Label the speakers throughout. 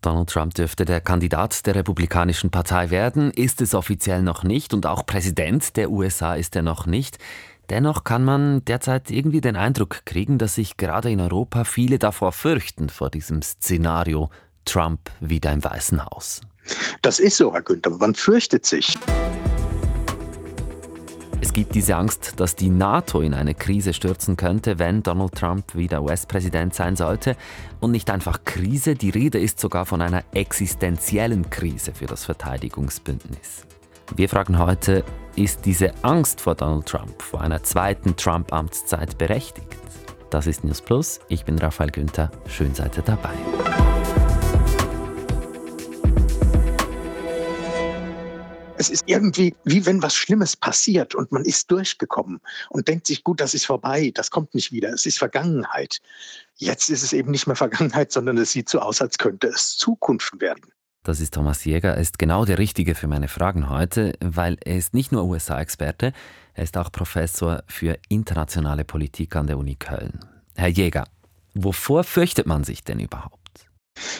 Speaker 1: Donald Trump dürfte der Kandidat der Republikanischen Partei werden, ist es offiziell noch nicht und auch Präsident der USA ist er noch nicht. Dennoch kann man derzeit irgendwie den Eindruck kriegen, dass sich gerade in Europa viele davor fürchten, vor diesem Szenario Trump wieder im Weißen Haus.
Speaker 2: Das ist so, Herr Günther, man fürchtet sich.
Speaker 1: Es gibt diese Angst, dass die NATO in eine Krise stürzen könnte, wenn Donald Trump wieder US-Präsident sein sollte. Und nicht einfach Krise, die Rede ist sogar von einer existenziellen Krise für das Verteidigungsbündnis. Wir fragen heute, ist diese Angst vor Donald Trump, vor einer zweiten Trump-Amtszeit berechtigt? Das ist News Plus. Ich bin Raphael Günther. Schön seid ihr dabei.
Speaker 2: Es ist irgendwie wie wenn was Schlimmes passiert und man ist durchgekommen und denkt sich, gut, das ist vorbei, das kommt nicht wieder, es ist Vergangenheit. Jetzt ist es eben nicht mehr Vergangenheit, sondern es sieht so aus, als könnte es Zukunft werden.
Speaker 1: Das ist Thomas Jäger. Er ist genau der Richtige für meine Fragen heute, weil er ist nicht nur USA-Experte, er ist auch Professor für internationale Politik an der Uni Köln. Herr Jäger, wovor fürchtet man sich denn überhaupt?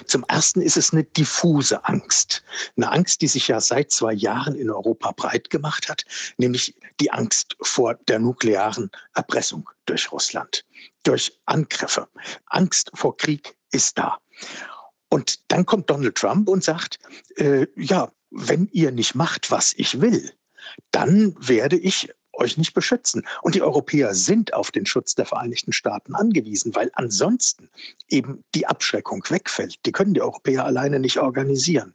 Speaker 2: Zum Ersten ist es eine diffuse Angst. Eine Angst, die sich ja seit zwei Jahren in Europa breit gemacht hat, nämlich die Angst vor der nuklearen Erpressung durch Russland, durch Angriffe. Angst vor Krieg ist da. Und dann kommt Donald Trump und sagt, äh, ja, wenn ihr nicht macht, was ich will, dann werde ich euch nicht beschützen. Und die Europäer sind auf den Schutz der Vereinigten Staaten angewiesen, weil ansonsten eben die Abschreckung wegfällt. Die können die Europäer alleine nicht organisieren.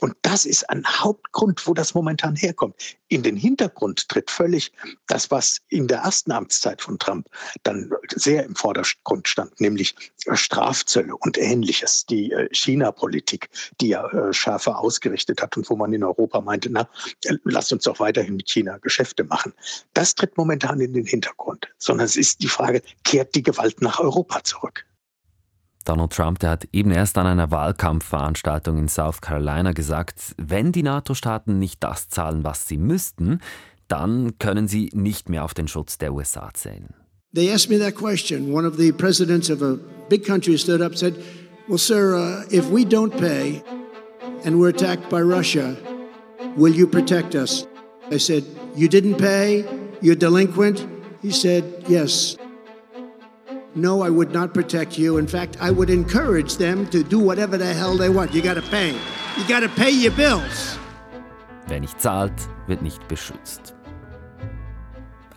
Speaker 2: Und das ist ein Hauptgrund, wo das momentan herkommt. In den Hintergrund tritt völlig das, was in der ersten Amtszeit von Trump dann sehr im Vordergrund stand, nämlich Strafzölle und ähnliches, die äh, China-Politik, die er äh, schärfer ausgerichtet hat und wo man in Europa meinte, na, äh, lasst uns doch weiterhin mit China Geschäfte machen. Das tritt momentan in den Hintergrund, sondern es ist die Frage, kehrt die Gewalt nach Europa zurück?
Speaker 1: Donald Trump, der hat eben erst an einer Wahlkampfveranstaltung in South Carolina gesagt, wenn die NATO-Staaten nicht das zahlen, was sie müssten, dann können sie nicht mehr auf den Schutz der USA zählen.
Speaker 3: They asked me that question. One of the presidents of a big country stood up and said, Well, sir, uh, if we don't pay and we're attacked by Russia, will you protect us? I said, You didn't pay? You're delinquent? He said, Yes. No, I would not protect you. In fact, I would encourage them to do whatever the hell they want. You gotta pay. You gotta pay your bills.
Speaker 1: Wer nicht zahlt, wird nicht beschützt.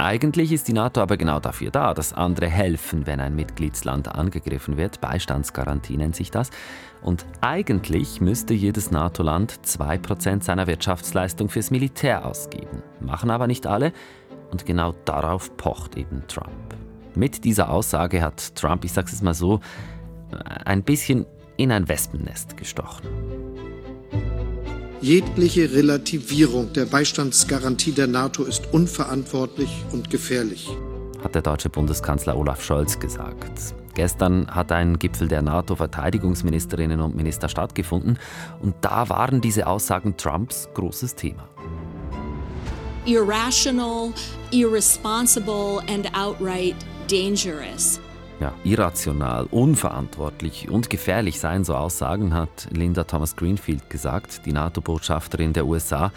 Speaker 1: Eigentlich ist die NATO aber genau dafür da, dass andere helfen, wenn ein Mitgliedsland angegriffen wird. Beistandsgarantie nennt sich das. Und eigentlich müsste jedes NATO-Land 2% seiner Wirtschaftsleistung fürs Militär ausgeben. Machen aber nicht alle. Und genau darauf pocht eben Trump. Mit dieser Aussage hat Trump, ich sage es mal so, ein bisschen in ein Wespennest gestochen.
Speaker 3: Jegliche Relativierung der Beistandsgarantie der NATO ist unverantwortlich und gefährlich,
Speaker 1: hat der deutsche Bundeskanzler Olaf Scholz gesagt. Gestern hat ein Gipfel der NATO-Verteidigungsministerinnen und Minister stattgefunden und da waren diese Aussagen Trumps großes Thema.
Speaker 4: Irrational, irresponsible and outright dangerous.
Speaker 1: Ja, irrational, unverantwortlich und gefährlich seien so Aussagen, hat Linda Thomas Greenfield gesagt, die NATO-Botschafterin der USA.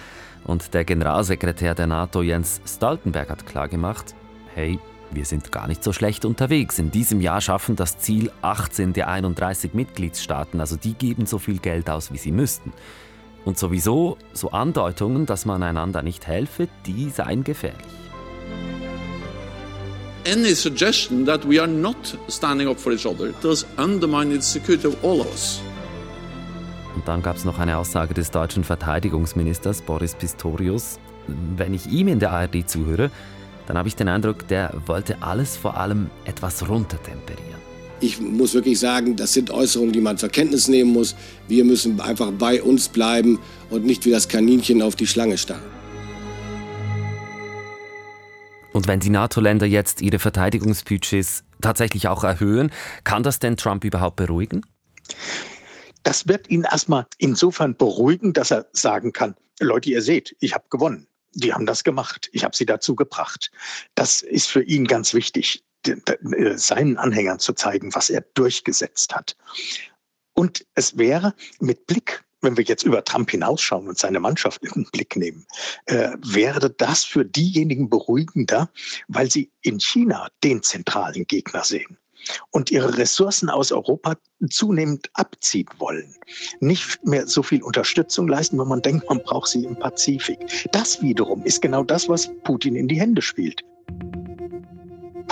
Speaker 1: Und der Generalsekretär der NATO Jens Stoltenberg hat klargemacht, hey, wir sind gar nicht so schlecht unterwegs. In diesem Jahr schaffen das Ziel 18 der 31 Mitgliedstaaten, also die geben so viel Geld aus, wie sie müssten. Und sowieso so Andeutungen, dass man einander nicht helfe, die seien gefährlich
Speaker 5: any suggestion that we are not standing up for each other does undermine the security of all of us.
Speaker 1: Und dann gab es noch eine Aussage des deutschen Verteidigungsministers Boris Pistorius. Wenn ich ihm in der ARD zuhöre, dann habe ich den Eindruck, der wollte alles vor allem etwas runtertemperieren.
Speaker 6: Ich muss wirklich sagen, das sind Äußerungen, die man zur Kenntnis nehmen muss. Wir müssen einfach bei uns bleiben und nicht wie das Kaninchen auf die Schlange starren.
Speaker 1: Und wenn die NATO-Länder jetzt ihre Verteidigungsbudgets tatsächlich auch erhöhen, kann das denn Trump überhaupt beruhigen?
Speaker 2: Das wird ihn erstmal insofern beruhigen, dass er sagen kann, Leute, ihr seht, ich habe gewonnen. Die haben das gemacht. Ich habe sie dazu gebracht. Das ist für ihn ganz wichtig, seinen Anhängern zu zeigen, was er durchgesetzt hat. Und es wäre mit Blick wenn wir jetzt über Trump hinausschauen und seine Mannschaft in den Blick nehmen, äh, wäre das für diejenigen beruhigender, weil sie in China den zentralen Gegner sehen und ihre Ressourcen aus Europa zunehmend abziehen wollen. Nicht mehr so viel Unterstützung leisten, wenn man denkt, man braucht sie im Pazifik. Das wiederum ist genau das, was Putin in die Hände spielt.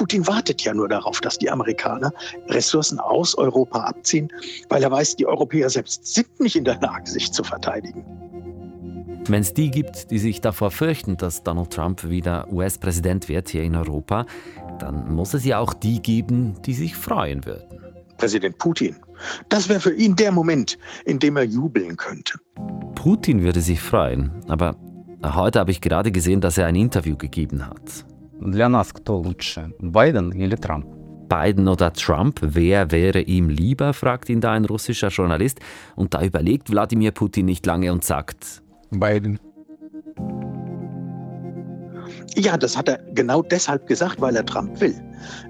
Speaker 2: Putin wartet ja nur darauf, dass die Amerikaner Ressourcen aus Europa abziehen, weil er weiß, die Europäer selbst sind nicht in der Lage, sich zu verteidigen.
Speaker 1: Wenn es die gibt, die sich davor fürchten, dass Donald Trump wieder US-Präsident wird hier in Europa, dann muss es ja auch die geben, die sich freuen würden.
Speaker 2: Präsident Putin. Das wäre für ihn der Moment, in dem er jubeln könnte.
Speaker 1: Putin würde sich freuen, aber heute habe ich gerade gesehen, dass er ein Interview gegeben hat.
Speaker 7: Для нас кто лучше, Байден или Trump?
Speaker 1: Biden oder Trump, wer wäre ihm lieber, fragt ihn da ein russischer Journalist. Und da überlegt Wladimir Putin nicht lange und sagt:
Speaker 7: Biden.
Speaker 2: Ja, das hat er genau deshalb gesagt, weil er Trump will.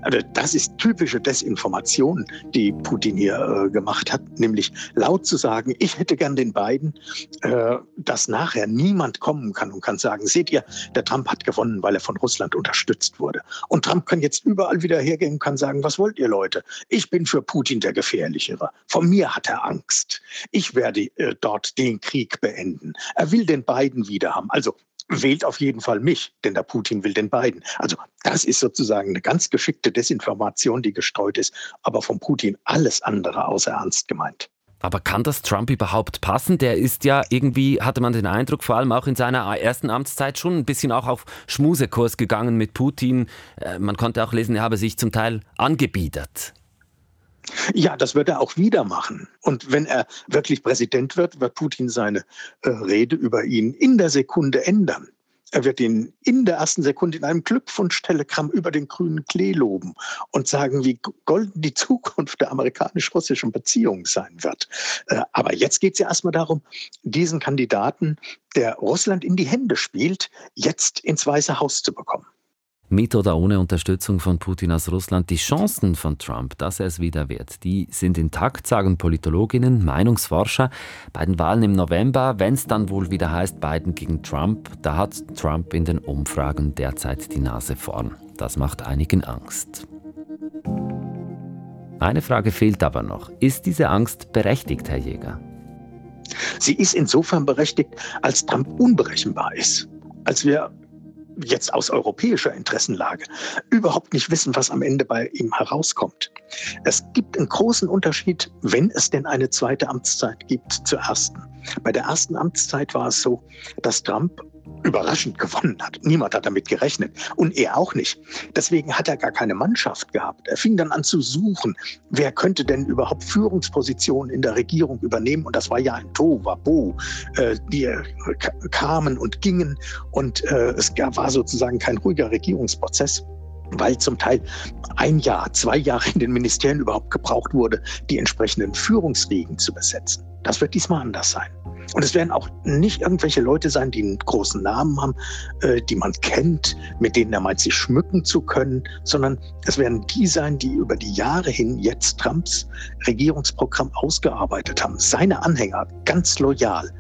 Speaker 2: Also das ist typische Desinformation, die Putin hier äh, gemacht hat, nämlich laut zu sagen, ich hätte gern den beiden, äh, dass nachher niemand kommen kann und kann sagen, seht ihr, der Trump hat gewonnen, weil er von Russland unterstützt wurde. Und Trump kann jetzt überall wieder hergehen und kann sagen, was wollt ihr Leute? Ich bin für Putin der gefährlichere. Von mir hat er Angst. Ich werde äh, dort den Krieg beenden. Er will den beiden wieder haben. Also wählt auf jeden Fall mich, denn der Putin will den beiden. Also das ist sozusagen eine ganz geschickte Desinformation, die gestreut ist, aber von Putin alles andere außer ernst gemeint.
Speaker 1: Aber kann das Trump überhaupt passen? Der ist ja irgendwie, hatte man den Eindruck, vor allem auch in seiner ersten Amtszeit schon ein bisschen auch auf Schmusekurs gegangen mit Putin. Äh, man konnte auch lesen, er habe sich zum Teil angebiedert.
Speaker 2: Ja, das wird er auch wieder machen. Und wenn er wirklich Präsident wird, wird Putin seine äh, Rede über ihn in der Sekunde ändern. Er wird ihn in der ersten Sekunde in einem Glückwunsch-Telegramm über den grünen Klee loben und sagen, wie golden die Zukunft der amerikanisch-russischen Beziehungen sein wird. Äh, aber jetzt geht es ja erstmal darum, diesen Kandidaten, der Russland in die Hände spielt, jetzt ins Weiße Haus zu bekommen
Speaker 1: mit oder ohne Unterstützung von Putin aus Russland, die Chancen von Trump, dass er es wieder wird, die sind intakt, sagen Politologinnen, Meinungsforscher. Bei den Wahlen im November, wenn es dann wohl wieder heißt Biden gegen Trump, da hat Trump in den Umfragen derzeit die Nase vorn. Das macht einigen Angst. Eine Frage fehlt aber noch. Ist diese Angst berechtigt, Herr Jäger?
Speaker 2: Sie ist insofern berechtigt, als Trump unberechenbar ist. Als wir jetzt aus europäischer Interessenlage überhaupt nicht wissen, was am Ende bei ihm herauskommt. Es gibt einen großen Unterschied, wenn es denn eine zweite Amtszeit gibt, zur ersten. Bei der ersten Amtszeit war es so, dass Trump überraschend gewonnen hat. Niemand hat damit gerechnet und er auch nicht. Deswegen hat er gar keine Mannschaft gehabt. Er fing dann an zu suchen, wer könnte denn überhaupt Führungspositionen in der Regierung übernehmen. Und das war ja ein Tohuwabohu. Äh, die kamen und gingen und äh, es war sozusagen kein ruhiger Regierungsprozess weil zum Teil ein Jahr, zwei Jahre in den Ministerien überhaupt gebraucht wurde, die entsprechenden Führungsriegen zu besetzen. Das wird diesmal anders sein. Und es werden auch nicht irgendwelche Leute sein, die einen großen Namen haben, äh, die man kennt, mit denen er meint, sich schmücken zu können, sondern es werden die sein, die über die Jahre hin jetzt Trumps Regierungsprogramm ausgearbeitet haben. Seine Anhänger, ganz loyal.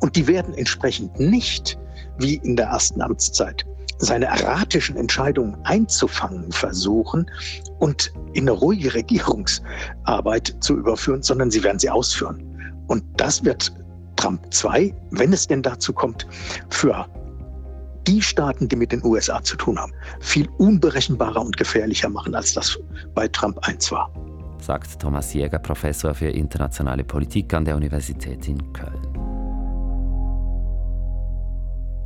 Speaker 2: Und die werden entsprechend nicht wie in der ersten Amtszeit seine erratischen Entscheidungen einzufangen versuchen und in eine ruhige Regierungsarbeit zu überführen, sondern sie werden sie ausführen. Und das wird Trump 2, wenn es denn dazu kommt, für die Staaten, die mit den USA zu tun haben, viel unberechenbarer und gefährlicher machen, als das bei Trump 1 war.
Speaker 1: Sagt Thomas Jäger, Professor für internationale Politik an der Universität in Köln.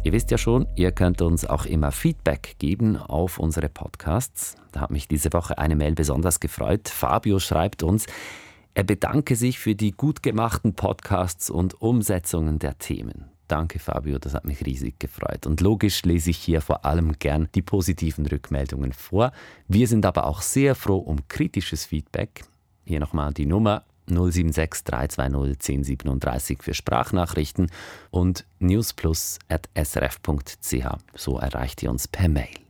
Speaker 1: Ihr wisst ja schon, ihr könnt uns auch immer Feedback geben auf unsere Podcasts. Da hat mich diese Woche eine Mail besonders gefreut. Fabio schreibt uns, er bedanke sich für die gut gemachten Podcasts und Umsetzungen der Themen. Danke, Fabio, das hat mich riesig gefreut. Und logisch lese ich hier vor allem gern die positiven Rückmeldungen vor. Wir sind aber auch sehr froh um kritisches Feedback. Hier nochmal die Nummer 076 320 1037 für Sprachnachrichten und newsplus.srf.ch. So erreicht ihr uns per Mail.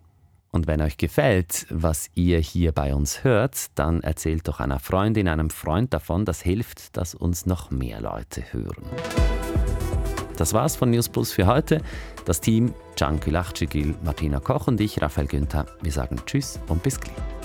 Speaker 1: Und wenn euch gefällt, was ihr hier bei uns hört, dann erzählt doch einer Freundin, einem Freund davon. Das hilft, dass uns noch mehr Leute hören. Das war's von News Plus für heute. Das Team Can Kulachcigil, Martina Koch und ich, Raphael Günther, wir sagen Tschüss und bis gleich.